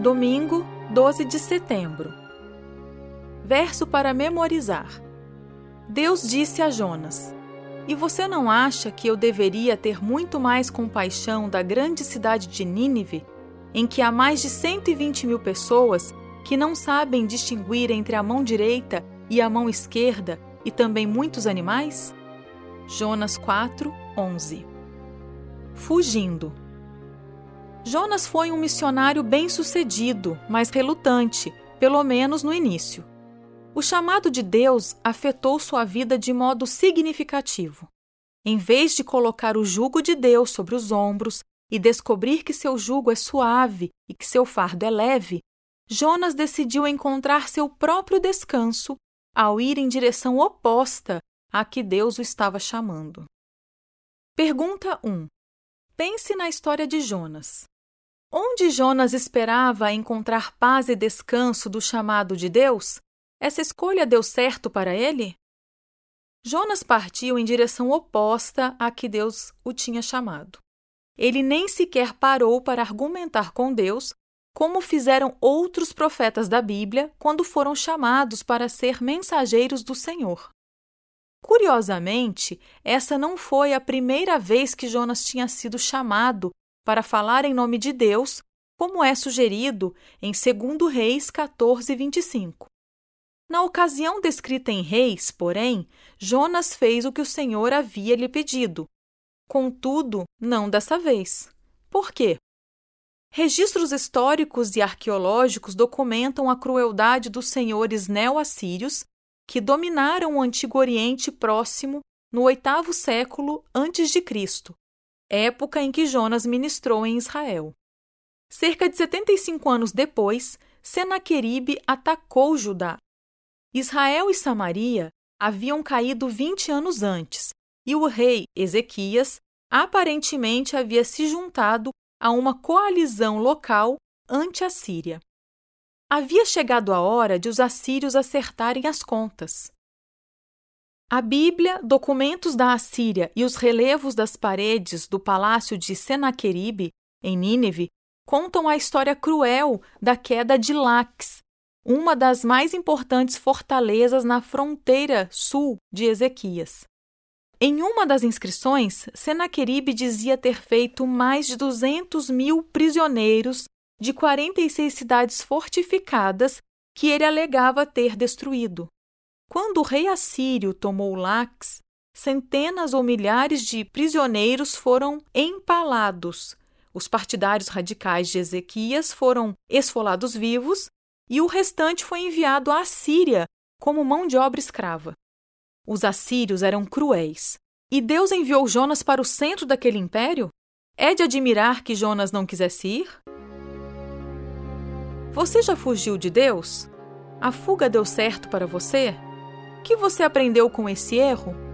Domingo, 12 de setembro. Verso para memorizar. Deus disse a Jonas: E você não acha que eu deveria ter muito mais compaixão da grande cidade de Nínive, em que há mais de 120 mil pessoas que não sabem distinguir entre a mão direita e a mão esquerda e também muitos animais? Jonas 4, 11. Fugindo. Jonas foi um missionário bem-sucedido, mas relutante, pelo menos no início. O chamado de Deus afetou sua vida de modo significativo. Em vez de colocar o jugo de Deus sobre os ombros e descobrir que seu jugo é suave e que seu fardo é leve, Jonas decidiu encontrar seu próprio descanso ao ir em direção oposta à que Deus o estava chamando. Pergunta 1. Pense na história de Jonas. Onde Jonas esperava encontrar paz e descanso do chamado de Deus, essa escolha deu certo para ele? Jonas partiu em direção oposta à que Deus o tinha chamado. Ele nem sequer parou para argumentar com Deus, como fizeram outros profetas da Bíblia quando foram chamados para ser mensageiros do Senhor. Curiosamente, essa não foi a primeira vez que Jonas tinha sido chamado para falar em nome de Deus, como é sugerido em 2 Reis 14, 25. Na ocasião descrita em Reis, porém, Jonas fez o que o Senhor havia lhe pedido. Contudo, não dessa vez. Por quê? Registros históricos e arqueológicos documentam a crueldade dos senhores neo-assírios que dominaram o Antigo Oriente Próximo no oitavo século antes de Cristo, época em que Jonas ministrou em Israel. Cerca de 75 anos depois, Senaqueribe atacou Judá. Israel e Samaria haviam caído 20 anos antes, e o rei Ezequias aparentemente havia se juntado a uma coalizão local anti-assíria. Havia chegado a hora de os assírios acertarem as contas. A Bíblia, documentos da Assíria e os relevos das paredes do palácio de Senaqueribe, em Nínive, contam a história cruel da queda de Lax, uma das mais importantes fortalezas na fronteira sul de Ezequias. Em uma das inscrições, Senaqueribe dizia ter feito mais de 200 mil prisioneiros de 46 cidades fortificadas que ele alegava ter destruído. Quando o rei assírio tomou Lax, centenas ou milhares de prisioneiros foram empalados. Os partidários radicais de Ezequias foram esfolados vivos e o restante foi enviado à Síria como mão de obra escrava. Os assírios eram cruéis. E Deus enviou Jonas para o centro daquele império? É de admirar que Jonas não quisesse ir? Você já fugiu de Deus? A fuga deu certo para você? Que você aprendeu com esse erro?